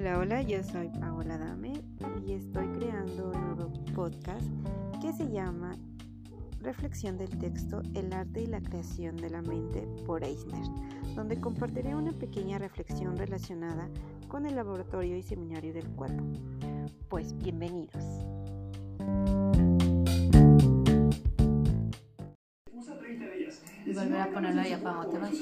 Hola, hola, yo soy Paola Dame y estoy creando un nuevo podcast que se llama Reflexión del texto, el arte y la creación de la mente por Eisner, donde compartiré una pequeña reflexión relacionada con el laboratorio y seminario del cuerpo. Pues bienvenidos. y volver a poner la diafragma. Te vas.